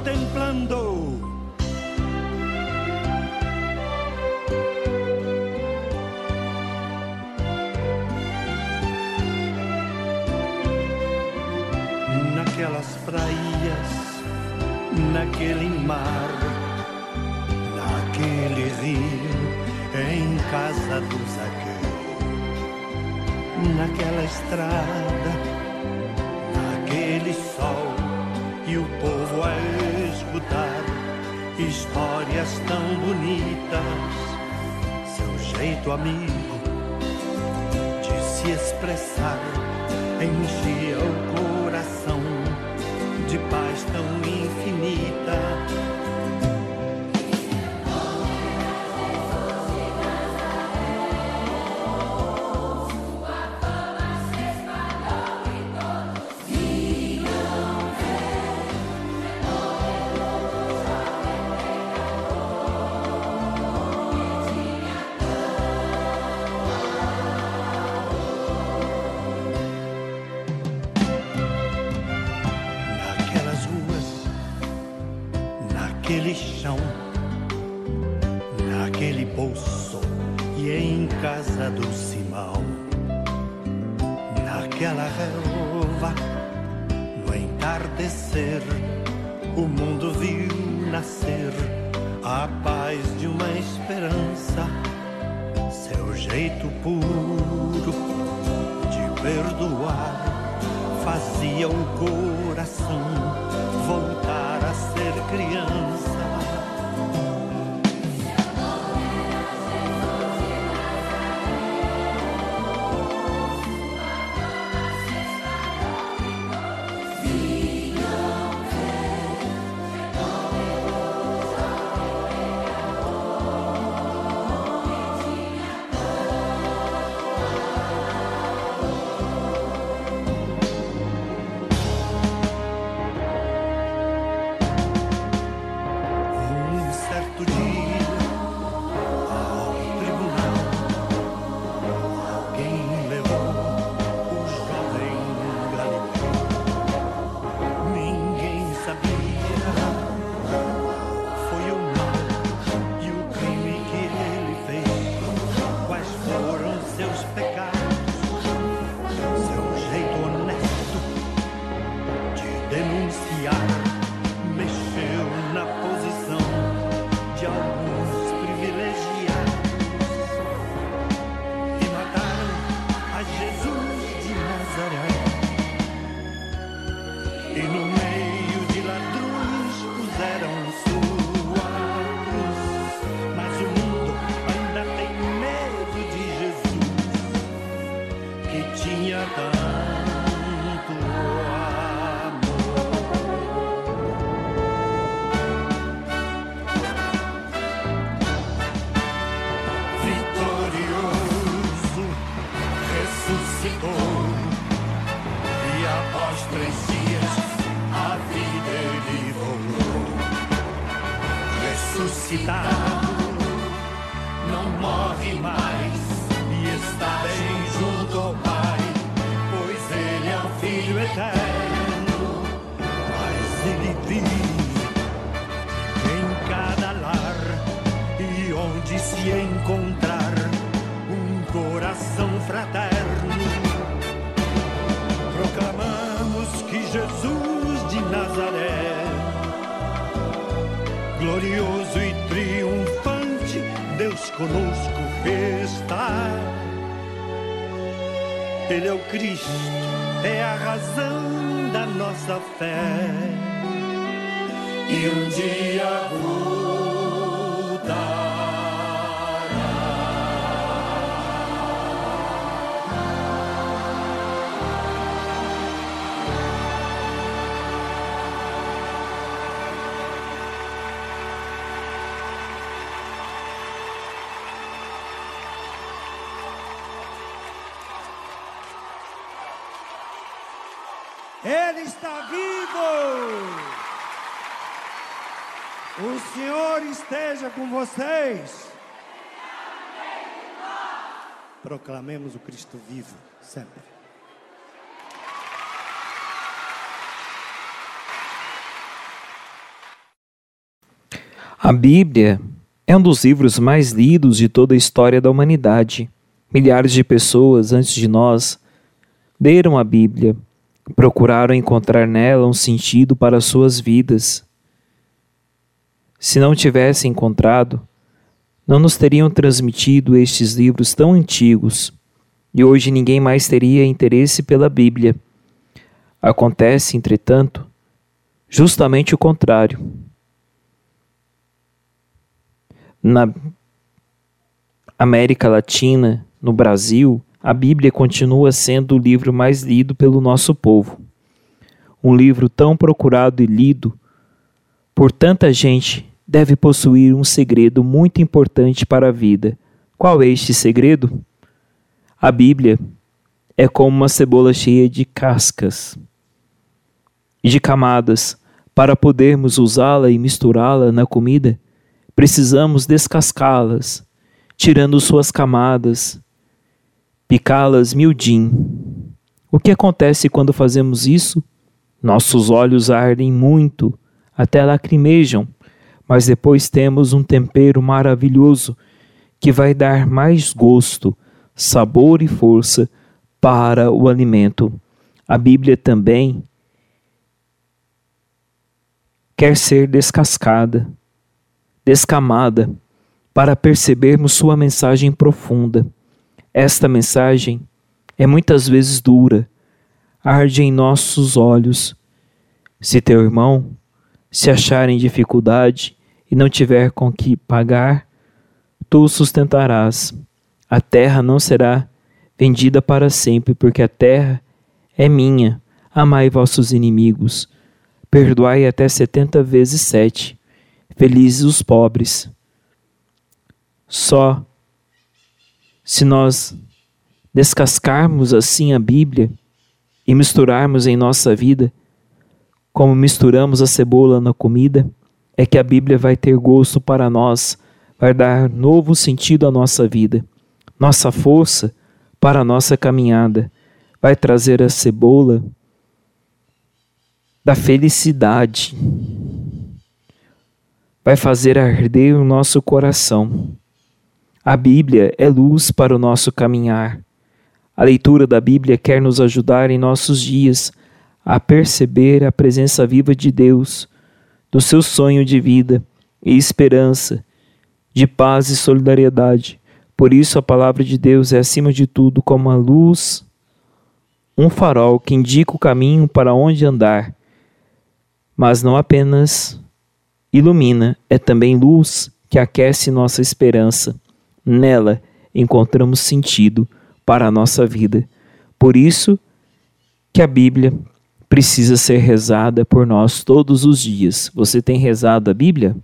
contemplando. Naquelas praias, naquele mar, naquele rio, em casa do Zaqueu, naquela estrada histórias tão bonitas, seu jeito amigo de se expressar enchia o coração de paz tão linda. Fé. E um dia esteja com vocês. Proclamemos o Cristo vivo sempre. A Bíblia é um dos livros mais lidos de toda a história da humanidade. Milhares de pessoas antes de nós leram a Bíblia, procuraram encontrar nela um sentido para suas vidas. Se não tivessem encontrado, não nos teriam transmitido estes livros tão antigos, e hoje ninguém mais teria interesse pela Bíblia. Acontece, entretanto, justamente o contrário. Na América Latina, no Brasil, a Bíblia continua sendo o livro mais lido pelo nosso povo. Um livro tão procurado e lido por tanta gente deve possuir um segredo muito importante para a vida. Qual é este segredo? A Bíblia é como uma cebola cheia de cascas e de camadas. Para podermos usá-la e misturá-la na comida, precisamos descascá-las, tirando suas camadas, picá-las miudinho. O que acontece quando fazemos isso? Nossos olhos ardem muito, até lacrimejam, mas depois temos um tempero maravilhoso que vai dar mais gosto, sabor e força para o alimento. A Bíblia também quer ser descascada, descamada, para percebermos sua mensagem profunda. Esta mensagem é muitas vezes dura, arde em nossos olhos. Se teu irmão se achar em dificuldade e não tiver com que pagar, tu o sustentarás. A terra não será vendida para sempre, porque a terra é minha. Amai vossos inimigos. Perdoai até setenta vezes sete. Felizes os pobres. Só se nós descascarmos assim a Bíblia e misturarmos em nossa vida, como misturamos a cebola na comida, é que a Bíblia vai ter gosto para nós, vai dar novo sentido à nossa vida, nossa força para a nossa caminhada, vai trazer a cebola da felicidade, vai fazer arder o nosso coração. A Bíblia é luz para o nosso caminhar. A leitura da Bíblia quer nos ajudar em nossos dias a perceber a presença viva de Deus, do seu sonho de vida e esperança, de paz e solidariedade. Por isso, a palavra de Deus é, acima de tudo, como a luz, um farol que indica o caminho para onde andar, mas não apenas ilumina, é também luz que aquece nossa esperança Nela encontramos sentido para a nossa vida. Por isso que a Bíblia precisa ser rezada por nós todos os dias. Você tem rezado a Bíblia?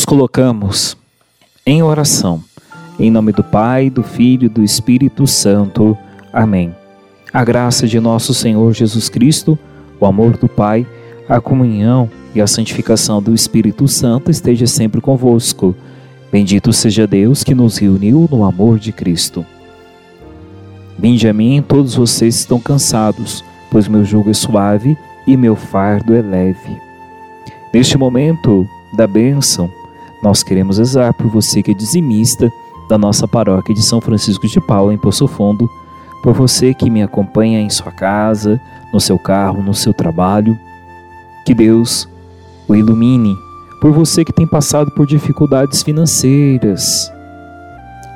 Nos colocamos em oração. Em nome do Pai, do Filho e do Espírito Santo. Amém. A graça de nosso Senhor Jesus Cristo, o amor do Pai, a comunhão e a santificação do Espírito Santo esteja sempre convosco. Bendito seja Deus que nos reuniu no amor de Cristo. Vinde a mim, todos vocês estão cansados, pois meu jugo é suave e meu fardo é leve. Neste momento da bênção, nós queremos rezar por você que é dizimista da nossa paróquia de São Francisco de Paula, em Poço Fundo, por você que me acompanha em sua casa, no seu carro, no seu trabalho. Que Deus o ilumine, por você que tem passado por dificuldades financeiras.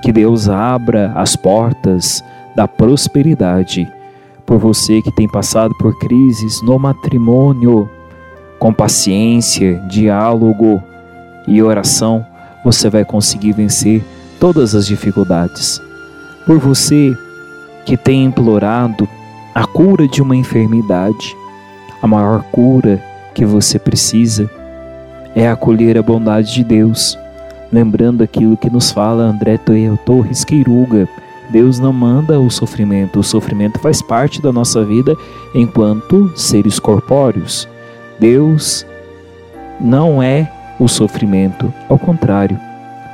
Que Deus abra as portas da prosperidade, por você que tem passado por crises no matrimônio. Com paciência, diálogo, e oração, você vai conseguir vencer todas as dificuldades. Por você que tem implorado a cura de uma enfermidade, a maior cura que você precisa é acolher a bondade de Deus, lembrando aquilo que nos fala André Torres Queiruga. Deus não manda o sofrimento, o sofrimento faz parte da nossa vida enquanto seres corpóreos. Deus não é o sofrimento. Ao contrário,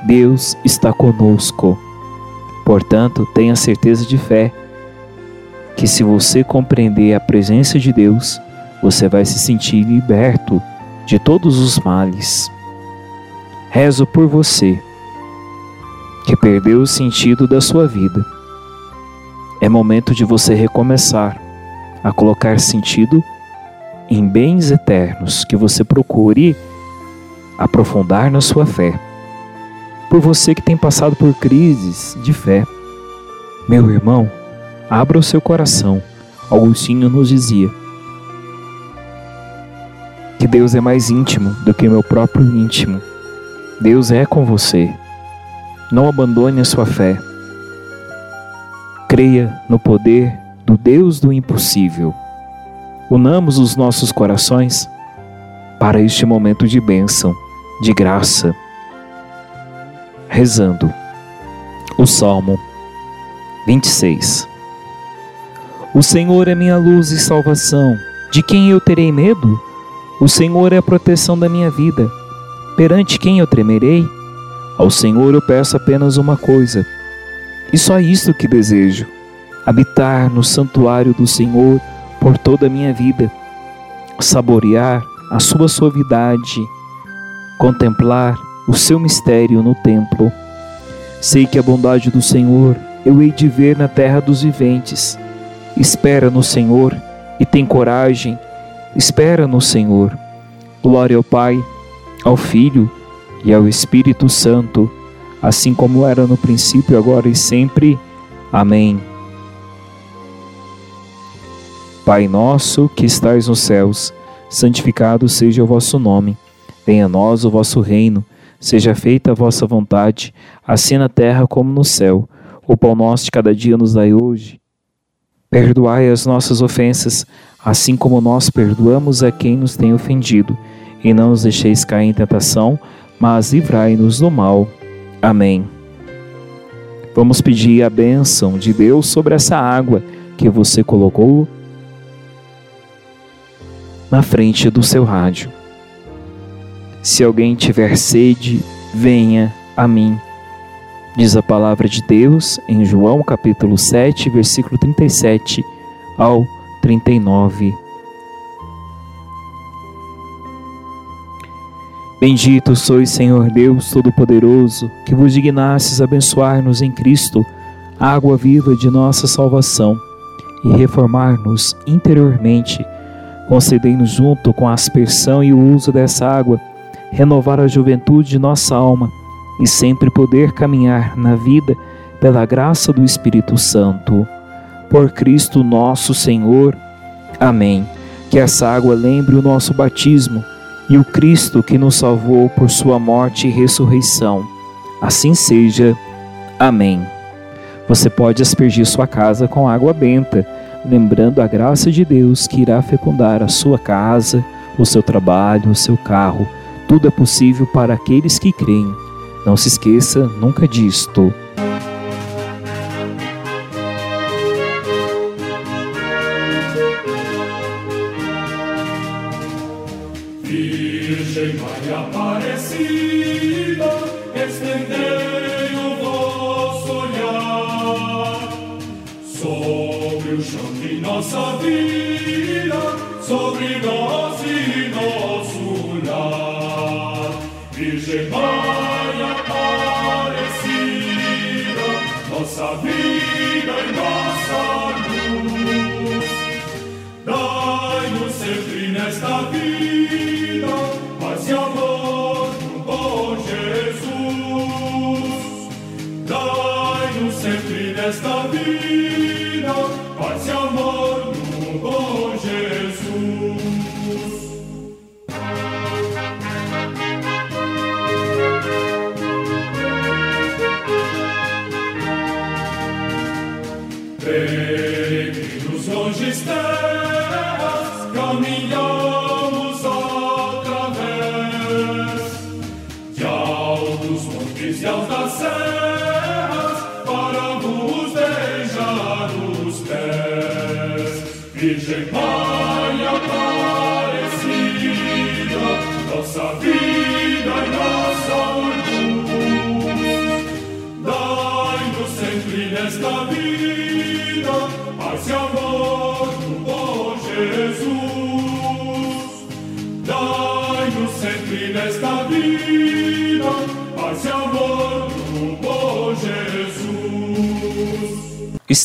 Deus está conosco. Portanto, tenha certeza de fé que se você compreender a presença de Deus, você vai se sentir liberto de todos os males. Rezo por você que perdeu o sentido da sua vida. É momento de você recomeçar a colocar sentido em bens eternos que você procure aprofundar na sua fé. Por você que tem passado por crises de fé, meu irmão, abra o seu coração. Augustinho nos dizia que Deus é mais íntimo do que meu próprio íntimo. Deus é com você. Não abandone a sua fé. Creia no poder do Deus do impossível. Unamos os nossos corações para este momento de bênção de graça, rezando o Salmo 26. O Senhor é minha luz e salvação, de quem eu terei medo? O Senhor é a proteção da minha vida, perante quem eu tremerei? Ao Senhor eu peço apenas uma coisa, e só isto que desejo: habitar no santuário do Senhor por toda a minha vida, saborear a sua suavidade contemplar o seu mistério no templo. Sei que a bondade do Senhor eu hei de ver na terra dos viventes. Espera no Senhor e tem coragem. Espera no Senhor. Glória ao Pai, ao Filho e ao Espírito Santo, assim como era no princípio, agora e sempre. Amém. Pai nosso que estais nos céus, santificado seja o vosso nome. Venha a nós o vosso reino, seja feita a vossa vontade, assim na terra como no céu. O pão nosso de cada dia nos dai hoje. Perdoai as nossas ofensas, assim como nós perdoamos a quem nos tem ofendido. E não nos deixeis cair em tentação, mas livrai-nos do mal. Amém. Vamos pedir a bênção de Deus sobre essa água que você colocou na frente do seu rádio. Se alguém tiver sede, venha a mim. Diz a palavra de Deus em João capítulo 7, versículo 37 ao 39. Bendito sois, Senhor Deus Todo-Poderoso, que vos dignastes abençoar-nos em Cristo, água viva de nossa salvação, e reformar-nos interiormente. Concedei-nos junto com a aspersão e o uso dessa água renovar a juventude de nossa alma e sempre poder caminhar na vida pela graça do Espírito Santo. Por Cristo nosso Senhor. Amém. Que essa água lembre o nosso batismo e o Cristo que nos salvou por sua morte e ressurreição. Assim seja. Amém. Você pode aspergir sua casa com água benta, lembrando a graça de Deus que irá fecundar a sua casa, o seu trabalho, o seu carro Tudo é possível para aqueles que creem. Não se esqueça nunca disto.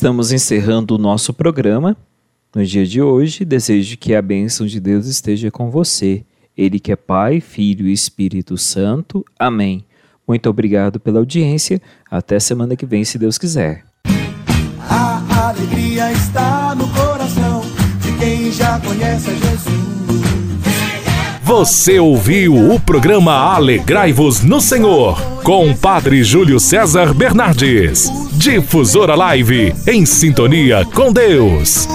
Estamos encerrando o nosso programa. No dia de hoje, desejo que a bênção de Deus esteja com você. Ele que é Pai, Filho e Espírito Santo. Amém. Muito obrigado pela audiência. Até semana que vem, se Deus quiser. A alegria está no coração de quem já conhece Jesus. Você ouviu o programa Alegrai-vos no Senhor, com Padre Júlio César Bernardes. Difusora Live, em sintonia com Deus.